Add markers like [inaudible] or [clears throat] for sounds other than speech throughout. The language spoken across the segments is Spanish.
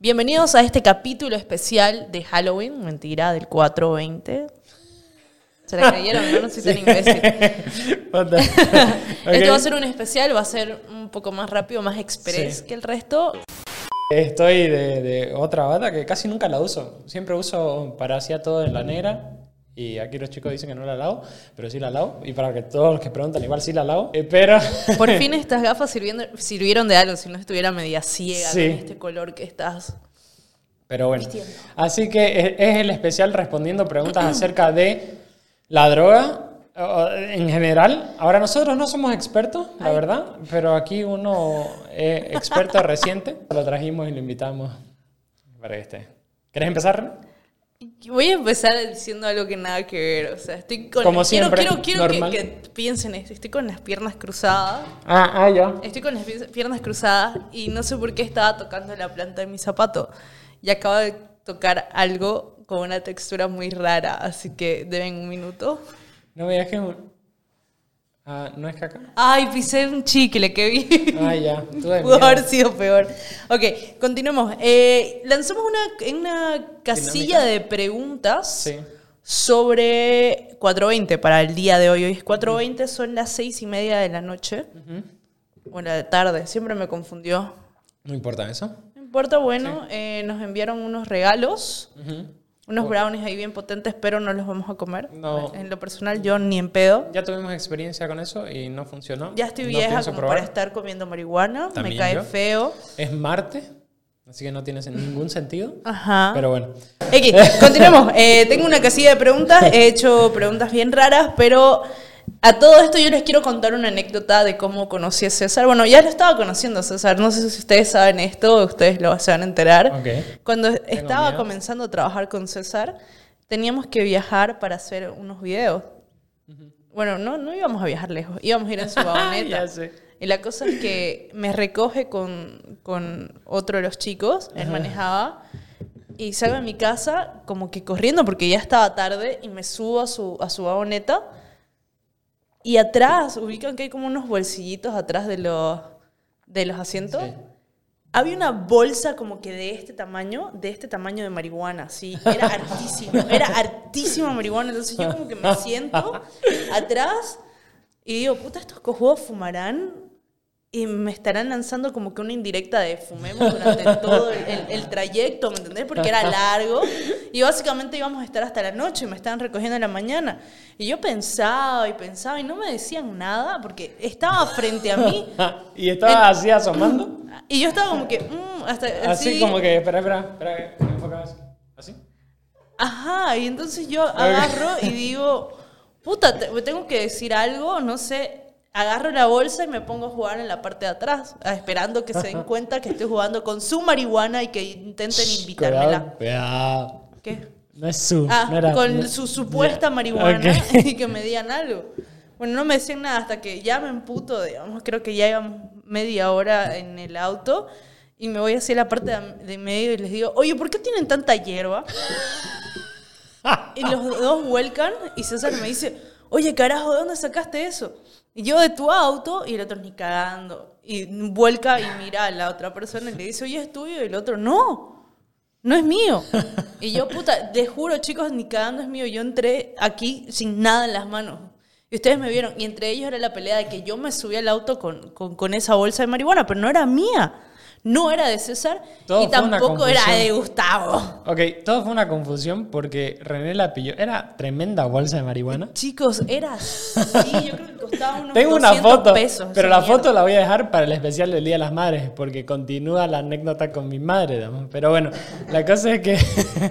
Bienvenidos a este capítulo especial de Halloween, mentira, del 420. ¿Se la creyeron? No, no soy tan imbécil. [laughs] [laughs] Esto va a ser un especial, va a ser un poco más rápido, más express Sí. que el resto. Estoy de, de otra bata que casi nunca la uso. Siempre uso para hacía todo en la negra. Y aquí los chicos dicen que no la lavo, pero sí la lavo. Y para que todos los que preguntan, igual sí la lavo. Eh, pero Por [laughs] fin estas gafas sirviendo- sirvieron de algo, si no estuviera media ciega Sí. con este color que estás. Pero bueno. Vistiendo. Así que es, es el especial respondiendo preguntas [clears throat] acerca de la droga en general. Ahora, nosotros no somos expertos, la Ay. verdad, pero aquí uno es experto reciente. [laughs] Lo trajimos y lo invitamos para que esté. ¿Querés empezar? Voy a empezar diciendo algo que nada que ver. O sea, estoy con. Como quiero siempre, quiero, quiero que, normal. que piensen esto. Estoy con las piernas cruzadas. Ah, ah, ya. Estoy con las pi- piernas cruzadas y no sé por qué estaba tocando la planta de mi zapato. Y acabo de tocar algo con una textura muy rara, así que deben un minuto. No me digas que... Ah, ¿No es caca? Ay, pisé un chicle que vi. Ah, ya. [laughs] De Pudo haber sido peor. Ok, continuemos. Eh, lanzamos una, una casilla Dinámica. de preguntas Sí. sobre 420 para el día de hoy. Hoy es 420, son las seis y media de la noche. O la tarde, siempre me confundió. No importa eso. No importa, bueno, eh, nos enviaron unos regalos, Ujú. Unos brownies ahí bien potentes, pero no los vamos a comer. No. En lo personal, yo ni en pedo. Ya tuvimos experiencia con eso y no funcionó. Ya estoy No vieja como para estar comiendo marihuana, me cae yo. feo. Es Marte, así que no tiene ningún sentido. Ajá. Pero bueno. X, continuemos. Eh, tengo una casilla de preguntas. He hecho preguntas bien raras, pero a todo esto yo les quiero contar una anécdota de cómo conocí a César. Bueno, ya lo estaba conociendo a César. No sé si ustedes saben esto o ustedes lo se van a enterar. Ok. Cuando estaba miedo. comenzando a trabajar con César, teníamos que viajar para hacer unos videos. Bueno, no, no íbamos a viajar lejos, íbamos a ir en su [laughs] vagoneta. Y la cosa es que me recoge con, con otro de los chicos, él manejaba, y salgo de mi casa como que corriendo porque ya estaba tarde y me subo a su, a su vagoneta. Y atrás, ubican que hay como unos bolsillitos atrás de los, de los asientos. Sí. Había una bolsa como que de este tamaño, de este tamaño de marihuana, sí, era [laughs] hartísimo, era hartísima marihuana, entonces yo como que me siento atrás y digo, puta, estos cojudos fumarán y me estarán lanzando como que una indirecta de fumemos durante todo el, el- el trayecto, ¿me entendés? Porque era largo y básicamente íbamos a estar hasta la noche y me estaban recogiendo en la mañana. Y yo pensaba y pensaba y no me decían nada porque estaba frente a mí [laughs] y estaba así asomando. y yo estaba como que, mm, hasta Así así, como que, espera, espera, espera, enfocaba así. ¿Así? Ajá, y entonces yo agarro y digo, puta, te- tengo que decir algo, no sé. Agarro la bolsa y me pongo a jugar en la parte de atrás, esperando que se den [laughs] cuenta que estoy jugando con su marihuana y que intenten invitármela. Cuidado, cuidado. ¿Qué? No es su. Ah, no era- con no- su supuesta marihuana ok. [laughs] y que me digan algo. Bueno, no me decían nada hasta que ya me emputo, digamos, creo que ya íbamos media hora en el auto y me voy hacia la parte de, de medio y les digo, oye, ¿por qué tienen tanta hierba? Y los dos vuelcan y César me dice, oye, carajo, ¿de dónde sacaste eso? Y yo de tu auto y el otro ni cagando. Y vuelca y mira a la otra persona y le dice, oye, es tuyo. Y el otro, no, no es mío. [laughs] Y yo, puta, les juro, chicos, ni cagando es mío. Yo entré aquí sin nada en las manos. Y ustedes me vieron. Y entre ellos era la pelea de que yo me subí al auto con, con, con esa bolsa de marihuana, pero no era mía. No era de César Todo y tampoco era de Gustavo. Ok, todo fue una confusión porque René la pilló. Era tremenda bolsa de marihuana. Chicos, era así. Yo creo que costaba unos Tengo una 200 foto, pesos. pero la foto la voy a dejar para el especial del Día de las Madres, porque continúa la anécdota con mi madre. Pero bueno, la cosa es que.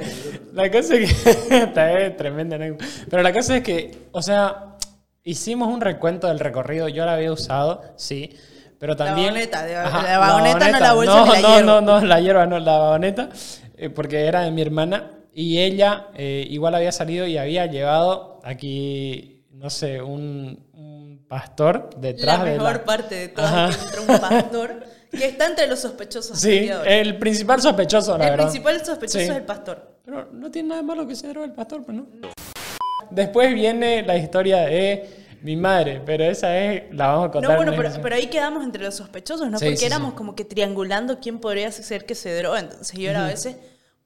[laughs] la cosa es que. [laughs] esta es tremenda anécdota. Pero la cosa es que, o sea, hicimos un recuento del recorrido. Yo la había usado, sí. Pero también. vagoneta, de- la vagoneta, no la bolsa no, ni la no, hierba. no, no, la hierba no, la vagoneta, eh, porque era de mi hermana. Y ella eh, igual había salido y había llevado aquí, no sé, un, un pastor detrás La de mejor la... parte de todo Ajá. es que entró un pastor que está entre los sospechosos. Sí, el principal sospechoso, la el verdad. principal sospechoso Sí. es el pastor. Pero no tiene nada de malo que se drogue el pastor, pues no. Después viene la historia de Mi madre, pero esa es, la vamos a contar. No, bueno, pero, pero ahí quedamos entre los sospechosos, ¿no? Sí, Porque sí, éramos sí. como que triangulando quién podría ser que se droga. Entonces yo era a veces,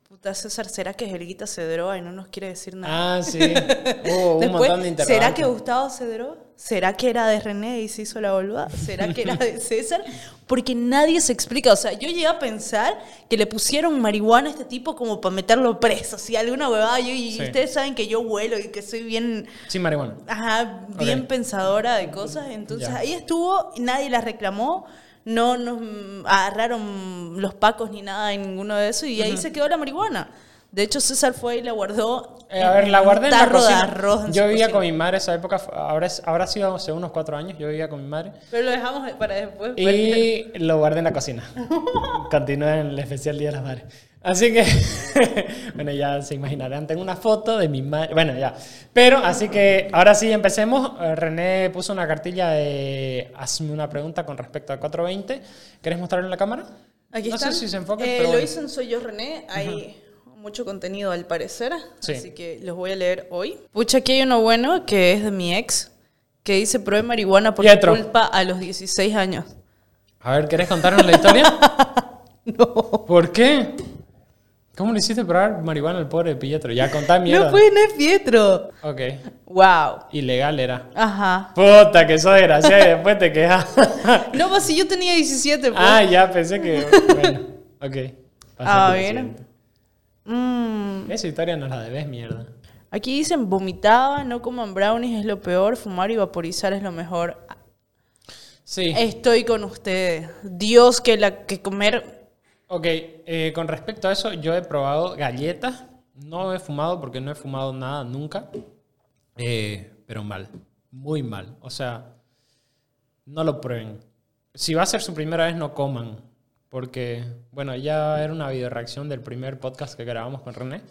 puta César, ¿será que Helguita se droga y no nos quiere decir nada? Ah, sí. [laughs] Hubo un Después, montón de ¿será que Gustavo se droga? ¿Será que era de René y se hizo la boluda? ¿Será que era de César? Porque nadie se explica. O sea, yo llegué a pensar que le pusieron marihuana a este tipo como para meterlo preso. Si alguna huevada, yo, y Sí. ustedes saben que yo vuelo y que soy bien, Sí, marihuana. ajá, bien pensadora de cosas. Entonces ahí estuvo y nadie la reclamó. No nos agarraron los pacos ni nada en ninguno de eso. Y ahí se quedó la marihuana. De hecho, César fue y la guardó. Eh, a ver, la guardé en la tarro de cocina. arroz. en Yo vivía cocina. con mi madre esa época, ahora, ahora ha sido hace unos cuatro años, yo vivía con mi madre. Pero lo dejamos para después. Y lo guardé en la cocina. [laughs] Continúa en el especial Día de las Madres. Así que, [laughs] bueno, ya se imaginarán, tengo una foto de mi madre. Bueno, ya. Pero, así que, ahora sí, empecemos. Eh, René puso una cartilla de hazme una pregunta con respecto a 420. ¿Querés mostrarlo en la cámara? Aquí no están. sé si se enfoca, Eh, pero Lo bueno. hizo en Soy Yo René. Hay mucho contenido al parecer. Sí. Así que los voy a leer hoy. Pucha, aquí hay uno bueno que es de mi ex. Que dice probé marihuana por culpa a los 16 años. A ver, ¿querés contarnos la historia? [laughs] No. ¿Por qué? ¿Cómo le hiciste probar marihuana al pobre Pietro? Ya contá mierda. No fue, no es Pietro. Ok. Wow. Ilegal era. Ajá. Puta, que sos desgraciada y después te quejas. [laughs] No, pues si yo tenía 17, pues. ah, ya pensé que. Bueno, ok. Pasa A a ver. Mm, Esa historia nos la debes, mierda. Aquí dicen vomitaba, no coman brownies es lo peor, fumar y vaporizar es lo mejor. Sí. Estoy con ustedes. Dios, que la que comer. Ok, eh, con respecto a eso, yo he probado galletas. No he fumado porque no he fumado nada nunca. Eh, pero mal. Muy mal. O sea, no lo prueben. Si va a ser su primera vez, no coman. Porque, bueno, ya era una videoreacción del primer podcast que grabamos con René.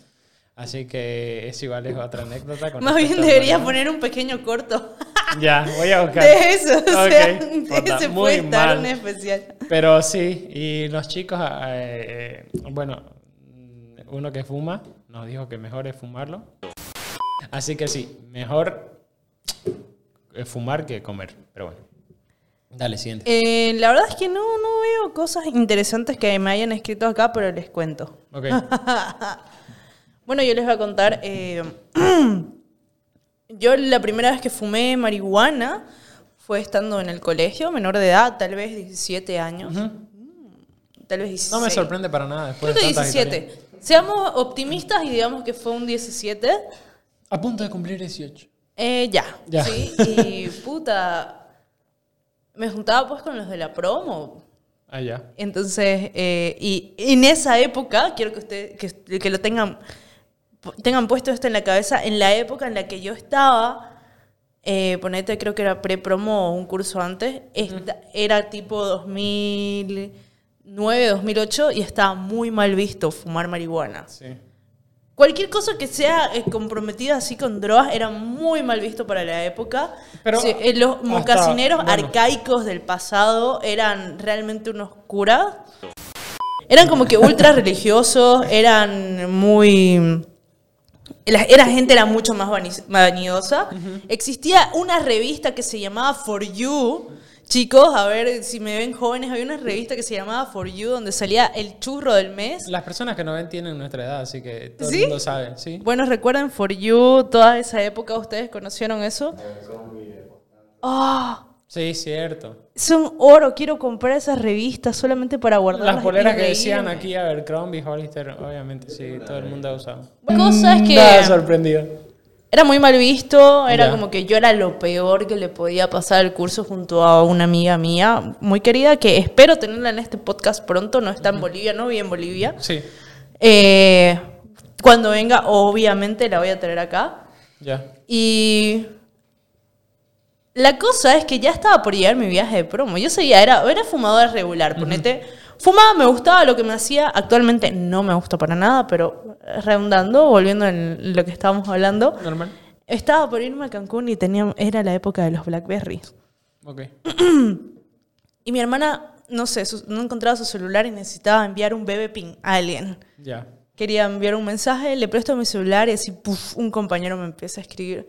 Así que es igual, es otra anécdota. con Más bien debería poner un pequeño corto [laughs] Ya, voy a buscar. de eso. O sea, Ok, puta, ese muy puede estar mal. un especial. Pero sí, y los chicos, eh, eh, bueno, uno que fuma nos dijo que mejor es fumarlo. Así que sí, mejor eh, fumar que comer. Pero bueno. Dale, siguiente. Eh, la verdad es que no, no veo cosas interesantes que me hayan escrito acá, pero les cuento. Ok. [laughs] Bueno, yo les voy a contar. eh, [clears throat] yo la primera vez que fumé marihuana fue estando en el colegio, menor de edad, tal vez 17 años. Ujú. Tal vez 16. No me sorprende para nada después Creo de tantas 17. historias. Seamos optimistas y digamos que fue un 17. A punto de cumplir 18. Eh, ya. Ya. Sí, y [laughs] puta. Me juntaba pues con los de la promo. Ah, ya. Entonces, eh, y en esa época, quiero que ustedes que, que lo tengan, tengan puesto esto en la cabeza, en la época en la que yo estaba, eh, ponete, creo que era pre-promo o un curso antes, esta- era tipo 2009, 2008 y estaba muy mal visto fumar marihuana. Sí. Cualquier cosa que sea eh, comprometida así con drogas era muy mal visto para la época. Pero Sí, eh, los mocasineros bueno. arcaicos del pasado eran realmente unos curas. Eran como que ultra religiosos, eran muy... La, era gente era mucho más vani- vanidosa. Existía una revista que se llamaba For You. Chicos, a ver si me ven jóvenes, había una revista que se llamaba For You donde salía el churro del mes. Las personas que no ven tienen nuestra edad, así que todo ¿Sí? el mundo sabe, ¿sí? Bueno, recuerden For You, toda esa época, ¿ustedes conocieron eso? ¡Ah! Sí, cierto. son oro, quiero comprar esas revistas solamente para guardarlas. Las poleras y que decían aquí, Abercrombie, Hollister, obviamente, sí, todo el mundo ha usado. La cosa es que Nada sorprendido. Era muy mal visto, era como que yo era lo peor que le podía pasar al curso junto a una amiga mía muy querida que espero tenerla en este podcast pronto, no está en Bolivia, no vive en Bolivia. Sí, Eh, cuando venga, obviamente la voy a tener acá. ya. Y la cosa es que ya estaba por llegar mi viaje de promo. Yo seguía, era, era fumadora regular, ponete. Fumaba, me gustaba lo que me hacía. Actualmente no me gusta para nada, pero redundando, volviendo en lo que estábamos hablando. Normal. Estaba por irme a Cancún y tenía, era la época de los Blackberries. Ok. [clears throat] Y mi hermana, no sé, su- no encontraba su celular y necesitaba enviar un bebé ping a alguien. Ya. Quería enviar un mensaje, le presto mi celular y así, puf, un compañero me empieza a escribir.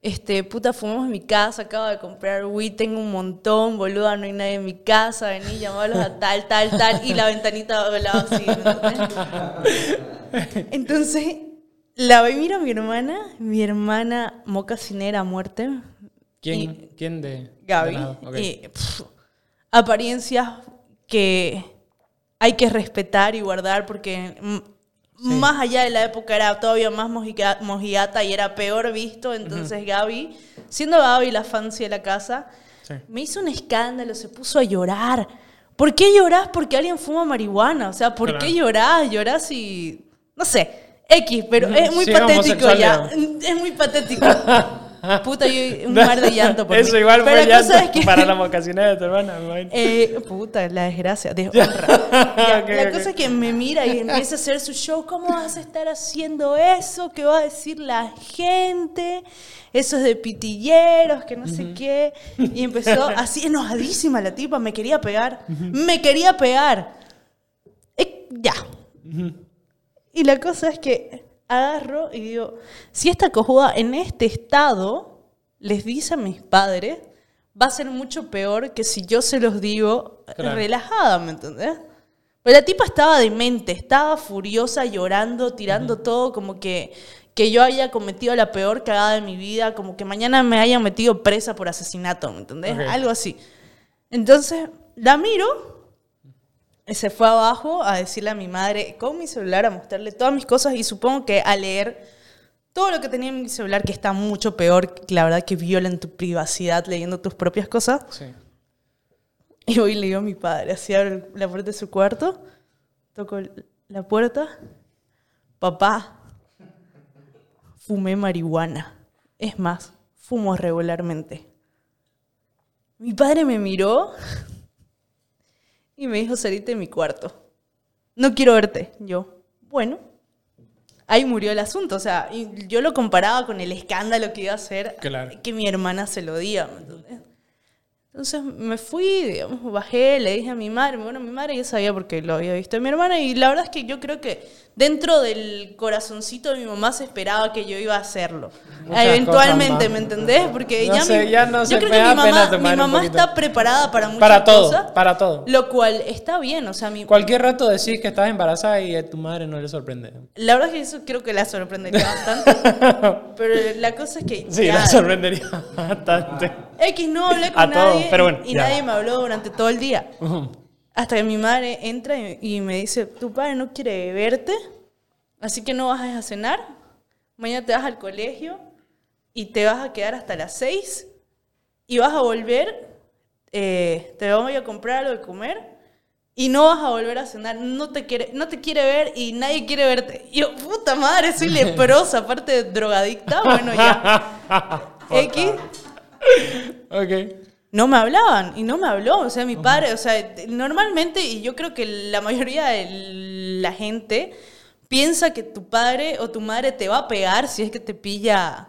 Este, puta, fumamos en mi casa, acabo de comprar weed, tengo un montón, boluda, no hay nadie en mi casa, vení, llamarlos a tal, tal, tal, y la ventanita hablaba así. ¿me Entonces, la ve, miro a mi hermana, mi hermana mocasinera a muerte. ¿Quién, Y- ¿quién de? Gaby. de lado? Y, apariencias que hay que respetar y guardar porque más allá de la época era todavía más mojiga- mojigata y era peor visto. Entonces Gaby, siendo Gaby la fancy de la casa, Sí. me hizo un escándalo, se puso a llorar. ¿Por qué llorás? Porque alguien fuma marihuana. O sea, ¿por Claro. qué llorás? Llorás y... No sé, X, pero es muy Sí, patético ya. [laughs] Es muy patético. [laughs] [laughs] Puta, yo un mar de llanto por [laughs] Eso mí. igual fue llanto es que- para la [laughs] mocasinera de tu hermana, eh, puta, la desgracia, deshonra. Ya, Ok, la cosa es que me mira y empieza a hacer su show. ¿Cómo vas a estar haciendo eso? ¿Qué va a decir la gente? Eso es de pitilleros, que no sé qué. Y empezó así enojadísima la tipa, me quería pegar. Me quería pegar. Eh, ya. Y la cosa es que agarro y digo, si esta cojuda en este estado les dice a mis padres, va a ser mucho peor que si yo se los digo Claro. relajada, ¿me entendés? Pero la tipa estaba demente, estaba furiosa, llorando, tirando todo como que, que yo haya cometido la peor cagada de mi vida, como que mañana me hayan metido presa por asesinato, ¿me entendés? Algo así. Entonces, la miro, se fue abajo a decirle a mi madre con mi celular, a mostrarle todas mis cosas y supongo que a leer todo lo que tenía en mi celular, que está mucho peor, la verdad que violan tu privacidad leyendo tus propias cosas. Sí. Y voy y le digo a mi padre, así abre la puerta de su cuarto, toco la puerta, papá, fumé marihuana. Es más, fumo regularmente. Mi padre me miró y me dijo, salite de mi cuarto. No quiero verte. Yo, bueno. Ahí murió el asunto. O sea, yo lo comparaba con el escándalo que iba a hacer Claro. que mi hermana se lo diga. Entonces me fui, digamos, bajé, le dije a mi madre, bueno, mi madre ya sabía porque lo había visto de mi hermana y la verdad es que yo creo que dentro del corazoncito de mi mamá se esperaba que yo iba a hacerlo. Muchas Eventualmente, cosas. ¿me entendés? Porque No ya, sé, mi- ya no yo creo que mi mamá, mi mamá está preparada para muchas Para todo, cosas, para todo. lo cual está bien, o sea, mi, Cualquier rato decís que estás embarazada y a tu madre no le sorprende. la verdad es que eso creo que la sorprendería bastante, [laughs] pero la cosa es que Sí, ya, la sorprendería bastante. X no hablé con A nadie pero bueno, y ya. nadie me habló durante todo el día. Ujú. Hasta que mi madre entra y, y me dice, tu padre no quiere verte, así que no vas a cenar, mañana te vas al colegio y te vas a quedar hasta las 6 y vas a volver, eh, te voy a comprar algo de comer y no vas a volver a cenar, no te quiere, no te quiere ver y nadie quiere verte. Y yo, puta madre, soy [laughs] leprosa, aparte de drogadicta, bueno ya. [laughs] X. Ok. No me hablaban y no me habló, o sea, mi padre, o sea, normalmente, y yo creo que la mayoría de la gente piensa que tu padre o tu madre te va a pegar si es que te pilla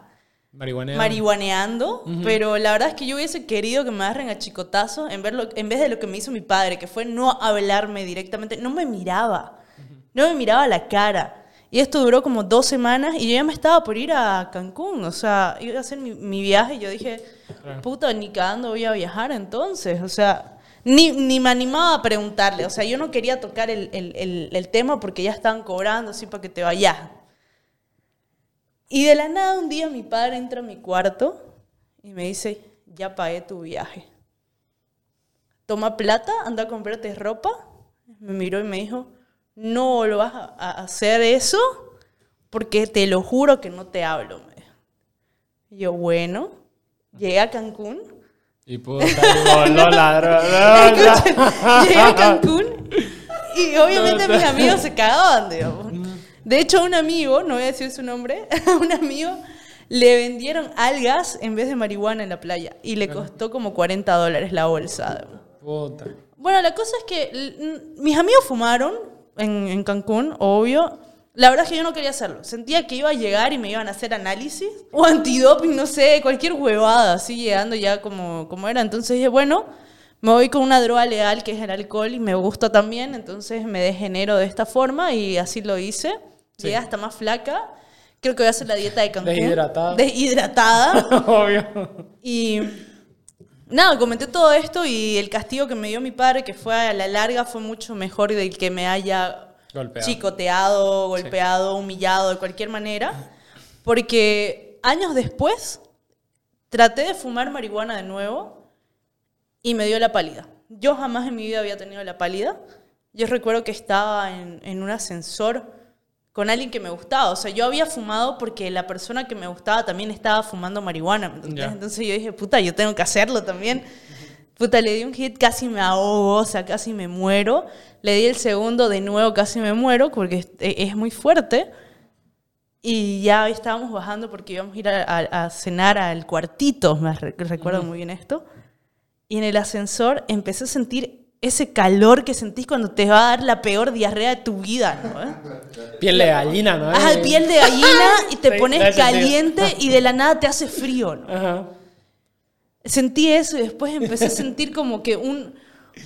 Marihuanea. marihuaneando, pero la verdad es que yo hubiese querido que me agarren a chicotazo en, ver lo- en vez de lo que me hizo mi padre, que fue no hablarme directamente, no me miraba, no me miraba la cara. Y esto duró como dos semanas y yo ya me estaba por ir a Cancún, o sea, iba a hacer mi, mi viaje y yo dije, puta, ni cagando voy a viajar entonces, o sea, ni, ni me animaba a preguntarle, o sea, yo no quería tocar el, el- el- el tema porque ya estaban cobrando así para que te vayas. Y de la nada un día mi padre entra a mi cuarto y me dice, ya pagué tu viaje. Toma plata, anda a comprarte ropa. Me miró y me dijo, no lo vas a, hacer eso porque te lo juro que no te hablo. Y yo, bueno, llegué a Cancún. Y puta, voló la [laughs] llegué a Cancún y obviamente mis amigos se cagaban, digamos. De hecho, a un amigo, no voy a decir su nombre, [laughs] un amigo le vendieron algas en vez de marihuana en la playa y le costó como 40 dólares la bolsa. Puta. Bueno, la cosa es que mis amigos fumaron en, en Cancún, obvio. La verdad es que yo no quería hacerlo. Sentía que iba a llegar y me iban a hacer análisis o antidoping, no sé, cualquier huevada, así llegando ya como, como era. Entonces dije, bueno, me voy con una droga legal que es el alcohol y me gusta también, entonces me degenero de esta forma y así lo hice. Llegué hasta más flaca creo que voy a hacer la dieta de [laughs] Cancún. Deshidratada. Deshidratada. [laughs] Obvio. Y nada, comenté todo esto y el castigo que me dio mi padre, que fue a la larga, fue mucho mejor del que me haya Golpeado. chicoteado, golpeado, humillado de cualquier manera. Porque años después traté de fumar marihuana de nuevo y me dio la pálida. Yo jamás en mi vida había tenido la pálida. Yo recuerdo que estaba en, en un ascensor con alguien que me gustaba. O sea, yo había fumado porque la persona que me gustaba también estaba fumando marihuana. Ya. Entonces yo dije, puta, yo tengo que hacerlo también. Puta, le di un hit, casi me ahogo, o sea, casi me muero. Le di el segundo, de nuevo casi me muero porque es, es muy fuerte. Y ya estábamos bajando porque íbamos a ir a, a- a cenar al cuartito, me re- recuerdo muy bien esto. Y en el ascensor empecé a sentir ese calor que sentís cuando te va a dar la peor diarrea de tu vida, ¿no? ¿Eh? Piel de gallina, ¿no? Ajá, Eh, piel de gallina y te pones caliente y de la nada te hace frío, ¿no? Ajá. Sentí eso y después empecé a sentir como que un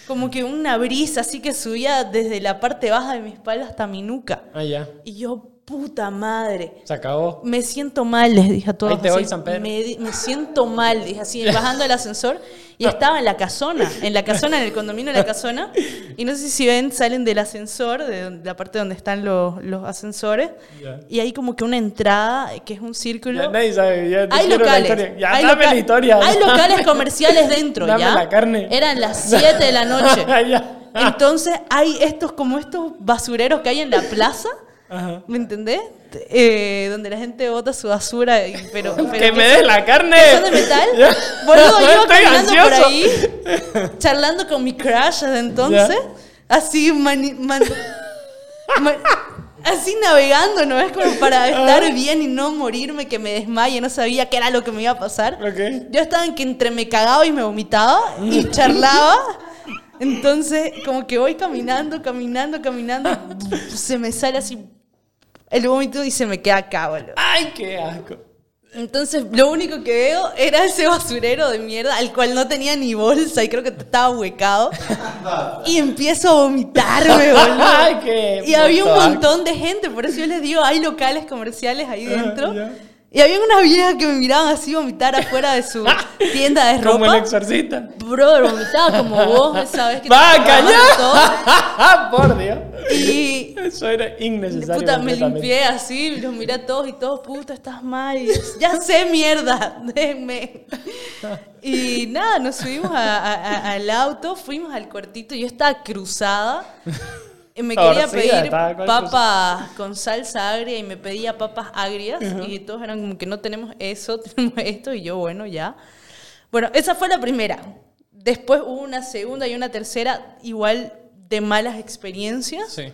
como que una brisa así que subía desde la parte baja de mi espalda hasta mi nuca. Ah, ya. Y yo, puta madre. Se acabó. Me siento mal, les dije a todos. Ahí te voy, así, San Pedro. Me, me siento mal, dije así, bajando el ascensor. Y estaba en la casona, en la casona, en el condominio de la casona. [laughs] Y no sé si ven, salen del ascensor, de la parte donde están los, los ascensores. Ya. Y hay como que una entrada, que es un círculo. Ya nadie sabe. Ya Hay locales. Ya, hay loca- la historia. Hay locales comerciales dentro, [laughs] Dame ¿ya? la carne. Eran las 7 de la noche. [laughs] Entonces hay estos como estos basureros que hay en la plaza, Ajá. ¿me entendés? Eh, donde la gente bota su basura, y- pero, [laughs] pero que me des la carne. de metal. [laughs] Boludo, yo [laughs] caminando por ansioso. ahí, charlando con mi crush desde entonces, así mani- man- ma- así navegando, ¿no? Es como para estar bien y no morirme, que me desmaye, no sabía qué era lo que me iba a pasar. Ok. Yo estaba en que entre me cagaba y me vomitaba y charlaba. Entonces, como que voy caminando, caminando, caminando, se me sale así el vómito y se me queda acá, boludo. Ay, qué asco. Entonces, lo único que veo era ese basurero de mierda al cual no tenía ni bolsa y creo que estaba huecado. Y empiezo a vomitarme, [laughs] boludo. Ay, qué Y había un montón de gente, por eso yo les digo, hay locales comerciales ahí Ah, dentro. Y había unas viejas que me miraban así vomitar afuera de su [laughs] tienda de Como el ropa. exorcista. Brother, vomitaba como vos, ¿sabes? Que ¡Va, todo. [laughs] Por Dios. Y Eso era innecesario. puta, me limpié así, los miré a todos y todos, puta, estás mal. Y ya sé, mierda, déjenme. Y nada, nos subimos a- a- a- al auto, fuimos al cuartito, yo estaba cruzada. Y me quería pedir papas con salsa agria y me pedía papas agrias y todos eran como que no tenemos eso, [laughs] tenemos esto y yo, bueno, ya. Bueno, esa fue la primera. Después hubo una segunda y una tercera igual de malas experiencias. Sí.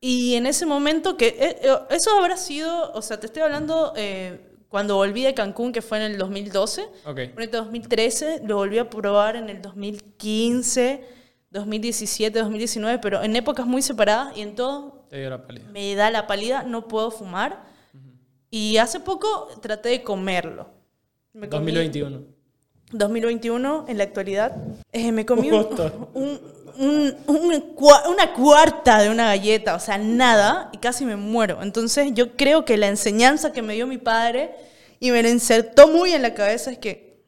Y en ese momento que eh, eh, eso habrá sido, o sea, te estoy hablando eh, cuando volví de Cancún, que fue en el 2012. Ok. Ponete 2013, lo volví a probar en el 2015, 2017, 2019, pero en épocas muy separadas y en todo Te dio la me da la pálida, no puedo fumar. Y hace poco traté de comerlo. Me comí- 2021. 2021, en la actualidad, eh, me comí un- [laughs] un- un- una cuarta de una galleta, o sea, nada, y casi me muero. Entonces yo creo que la enseñanza que me dio mi padre y me lo insertó muy en la cabeza es que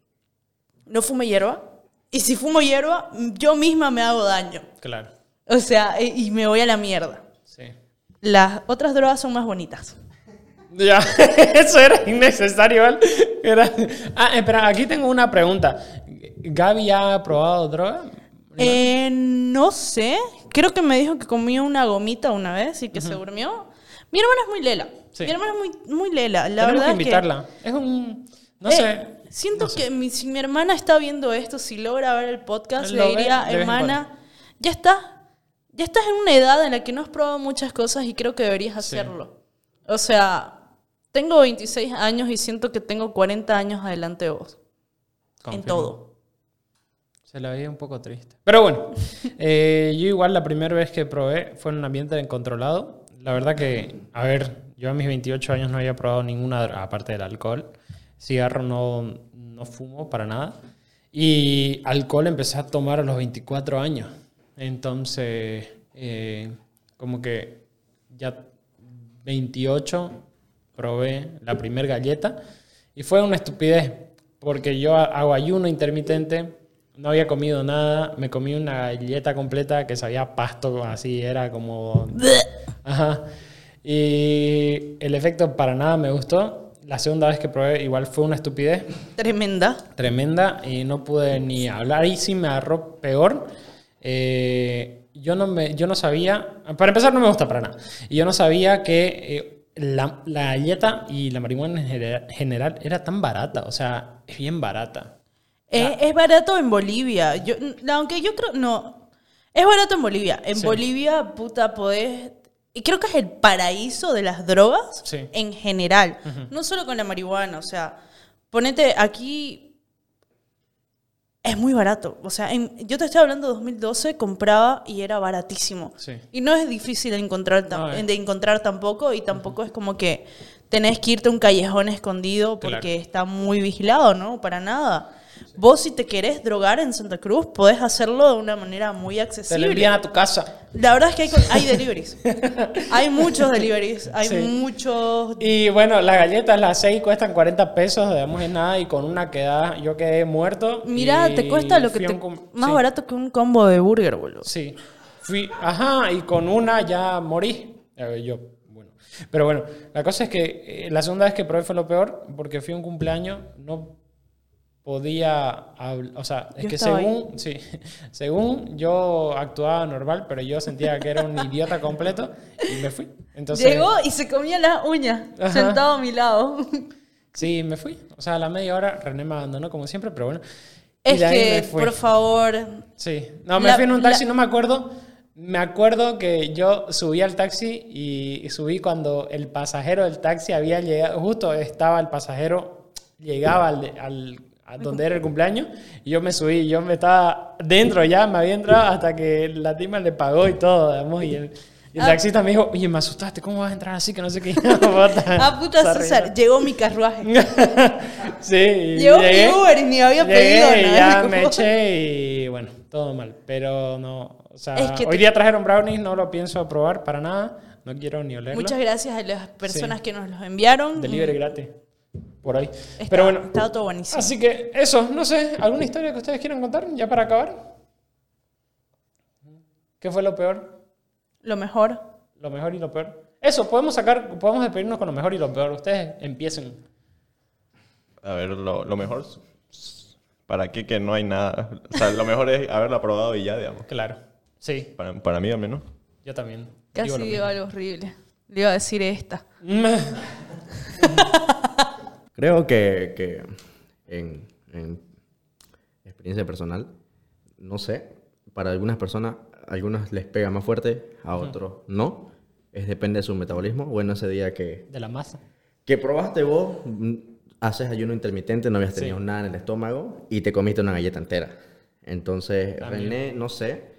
no fume hierba, y si fumo hierba, yo misma me hago daño. Claro. O sea, y y me voy a la mierda. Sí. Las otras drogas son más bonitas. Ya, [laughs] eso era innecesario, ¿vale? Era... Ah, espera, aquí tengo una pregunta. ¿Gaby ha probado droga? Eh, no sé. Creo que me dijo que comió una gomita una vez y que se durmió. Mi hermana es muy lela. Sí. Mi hermana es muy, muy lela. La Tenemos verdad que es que- invitarla. Es un... No Eh, sé. Siento no sé. que mi- si mi hermana está viendo esto, si logra ver el podcast, Lo le diría, hermana, ya estás, ya estás en una edad en la que no has probado muchas cosas y creo que deberías hacerlo. O sea, tengo 26 años y siento que tengo 40 años adelante de vos. En todo. Se la veía un poco triste. Pero bueno, [laughs] eh, yo igual la primera vez que probé fue en un ambiente controlado. La verdad que, a ver, yo a mis 28 años no había probado ninguna aparte del alcohol. Cigarro no, no fumo para nada. Y alcohol empecé a tomar a los 24 años. Entonces, eh, como que ya 28 probé la primer galleta y fue una estupidez porque yo hago ayuno intermitente, no había comido nada, me comí una galleta completa que sabía pasto, así era como... Ajá. Y el efecto para nada me gustó. La segunda vez que probé igual fue una estupidez Tremenda. tremenda y no pude ni hablar. Ahí sí me agarró peor. Eh, yo, no me, yo no sabía, para empezar no me gusta para nada. Y yo no sabía que eh, la, la galleta y la marihuana en genera- general era tan barata. O sea, es bien barata. Es, es barato en Bolivia. Yo, aunque yo creo, no. Es barato en Bolivia. En Sí. Bolivia, puta, podés. Y creo que es el paraíso de las drogas Sí. en general. No solo con la marihuana. O sea, ponete aquí. Es muy barato. O sea, en- yo te estoy hablando de 2012, compraba y era baratísimo. Sí. Y no es difícil de encontrar, No, eh. de encontrar tampoco. Y tampoco es como que tenés que irte a un callejón escondido porque Claro. está muy vigilado, ¿no? Para nada. Vos si te querés drogar en Santa Cruz, podés hacerlo de una manera muy Te lo accesible. envían a tu casa. La verdad es que hay, hay deliveries. [laughs] hay muchos deliveries. Hay Sí. muchos... Y bueno, las galletas, las 6 cuestan 40 pesos, digamos, es nada. Y con una queda, yo quedé muerto. Mira, y te cuesta lo que te... Más sí. barato que un combo de burger, boludo. Sí. Fui, ajá, y con una ya morí. Eh, Yo, bueno. Pero bueno, la cosa es que eh, la segunda vez que probé fue lo peor, porque fui a un cumpleaños, no podía habl- o sea, es Yo que según, sí, [laughs] según yo actuaba normal, pero yo sentía que era un idiota completo y me fui. Entonces, Llegó y se comía las uñas, Ajá. sentado a mi lado. sí, me fui. O sea, a la media hora René me abandonó como siempre, pero bueno. Es que, por favor... Sí, no, me La- fui en un taxi, la- no me acuerdo. Me acuerdo que yo subí al taxi y subí cuando el pasajero del taxi había llegado, justo estaba el pasajero, llegaba al, al- a donde era el cumpleaños, y yo me subí, yo me estaba dentro ya, me había entrado hasta que la tima le pagó y todo, digamos, y el, y el Ah. taxista me dijo, oye, me asustaste, ¿cómo vas a entrar así que no sé qué? [laughs] Ah, puta César, llegó mi carruaje. [laughs] sí, Llegó llegué. mi Uber y ni había Llegué pedido nada. ya Como- me eché y bueno, todo mal. Pero no, o sea, Es que hoy te- día trajeron brownies, no lo pienso probar para nada. No quiero ni olerlo. Muchas gracias a las personas Sí. que nos los enviaron. Delivery gratis. Por ahí. Está- Pero bueno. Estaba todo buenísimo. Así que eso, no sé, ¿alguna historia que ustedes quieran contar ya para acabar? ¿Qué fue lo peor? Lo mejor. Lo mejor y lo peor. Eso, podemos sacar, podemos despedirnos con lo mejor y lo peor. Ustedes empiecen. A ver, lo, lo mejor. ¿Para qué que no hay nada? O sea, lo mejor es haberla probado y ya, digamos. Claro. Sí, Para, para mí al menos. yo también. Casi Digo algo horrible. Le iba a decir esta. [laughs] Creo que, que en, en experiencia personal, no sé, para algunas personas, a algunos les pega más fuerte, a otros no. Es depende de su metabolismo. Bueno, ese día que, De la masa. que probaste vos, mm, haces ayuno intermitente, no habías Sí. tenido nada en el estómago y te comiste una galleta entera. Entonces, También. René, no sé,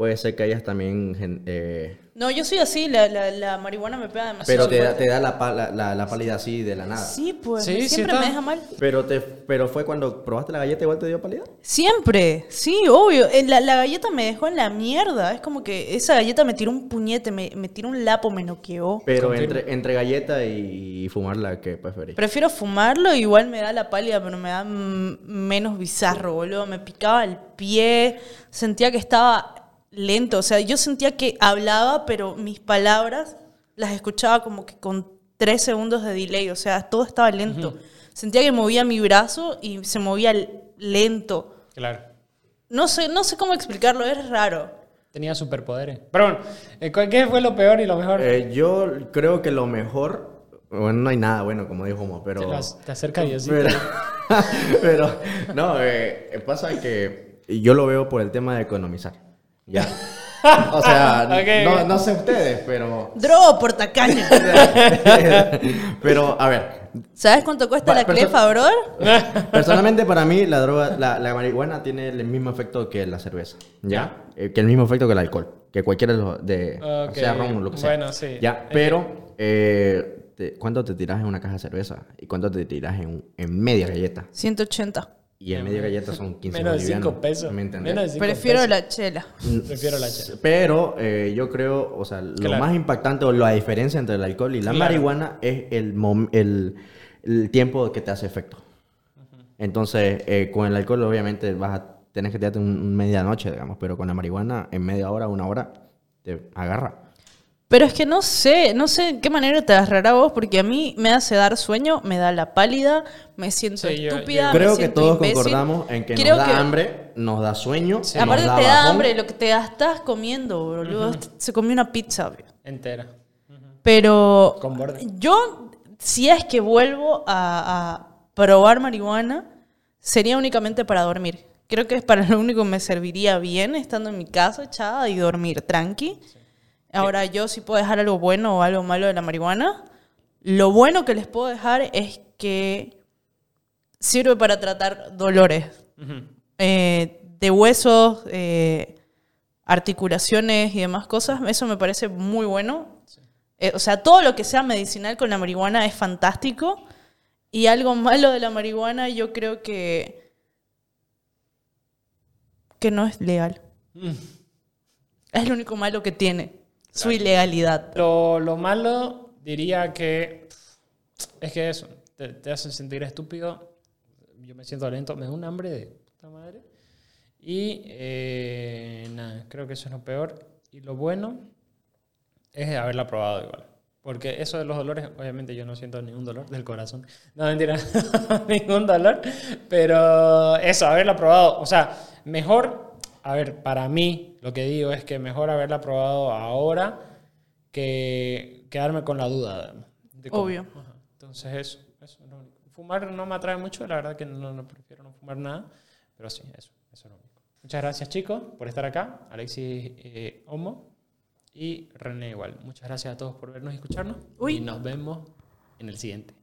puede ser que hayas también... eh, No, yo soy así. La, la, la marihuana me pega demasiado. pero te da, te da la, la, la, la pálida así de la nada. Sí, pues. Sí, siempre me deja mal. Pero, te, pero fue cuando probaste la galleta igual te dio pálida. Siempre. Sí, obvio. Eh, La, la galleta me dejó en la mierda. Es como que esa galleta me tiró un puñete, me, me tiró un lapo, me noqueó. Pero entre, entre galleta y fumarla, ¿qué preferís? Prefiero fumarlo, igual me da la pálida, pero me da menos bizarro, boludo. Me picaba el pie, sentía que estaba lento. O sea, yo sentía que hablaba, pero mis palabras las escuchaba como que con tres segundos de delay. O sea, todo estaba lento. Sentía que movía mi brazo y se movía lento. Claro. No sé, no sé cómo explicarlo, es raro. Tenía superpoderes. Pero bueno, eh, ¿cuál- ¿qué fue lo peor y lo mejor? Eh, yo creo que lo mejor, bueno, no hay nada bueno, como dijo Mo, pero... te, te acerca Diosito. Pero, [laughs] pero, no, eh, pasa que yo lo veo por el tema de economizar, ¿ya? [laughs] O sea, no, no sé ustedes, pero... Drogo por tacaño. [laughs] pero, a ver, ¿Sabes cuánto cuesta la clefa, brother? [laughs] Personalmente para mí la droga, la, la marihuana tiene el mismo efecto que la cerveza, ¿ya? Eh, que el mismo efecto que el alcohol, que cualquiera de los, de, Ok, sea ron o lo que sea. bueno, sí. ¿Ya? Que- Pero, eh, te- ¿cuánto te tiras en una caja de cerveza? ¿Y cuánto te tiras en, en media galleta? 180. Y el medio galleta son 15 Menos de bolivianos. 5 pesos. ¿Me entendés? Menos de cinco Prefiero pesos. la chela. Prefiero la chela. Pero eh, yo creo, o sea, lo Claro. más impactante o la diferencia entre el alcohol y la Claro. marihuana es el, mom- el, el tiempo que te hace efecto. Entonces, eh, con el alcohol obviamente vas a tener que tirarte un, un medianoche, digamos, pero con la marihuana en media hora, una hora, te agarra. Pero es que no sé, no sé en qué manera te agarrará vos, porque a mí me hace dar sueño, me da la pálida, me siento Sí, yo- estúpida. yo- me Creo que todos imbécil. concordamos en que Creo nos da que- hambre, nos da sueño, nos Aparte da te da bajón. hambre, lo que te estás comiendo, boludo. Se comió una pizza, obvio. Entera. Pero Con borde. yo, si es que vuelvo a, a probar marihuana, sería únicamente para dormir. Creo que es para lo único que me serviría bien estando en mi casa echada y dormir tranqui. Ahora, yo si puedo dejar algo bueno o algo malo de la marihuana, lo bueno que les puedo dejar es que sirve para tratar dolores eh, de huesos, eh, articulaciones y demás cosas. Eso me parece muy bueno. Eh, o sea, todo lo que sea medicinal con la marihuana es fantástico. Y algo malo de la marihuana yo creo que, que no es legal. Es lo único malo que tiene, su ilegalidad. Lo, lo malo diría que es que eso, te, te hace sentir estúpido. Yo me siento lento, me da un hambre de puta madre. Y eh, nada, creo que eso es lo peor. Y lo bueno es haberla probado igual. Porque eso de los dolores, obviamente yo no siento ningún dolor del corazón. No, mentira, [laughs] ningún dolor. Pero eso, haberla probado. O sea, mejor, a ver, para mí lo que digo es que mejor haberla probado ahora que quedarme con la duda. de. Obvio. Ajá. Entonces eso, eso es lo único. Fumar no me atrae mucho, la verdad que no, no prefiero no fumar nada. Pero sí, eso, eso es lo único. Muchas gracias chicos por estar acá. Alexis eh, Homo y René igual. Muchas gracias a todos por vernos y escucharnos. Uy. Y nos vemos en el siguiente.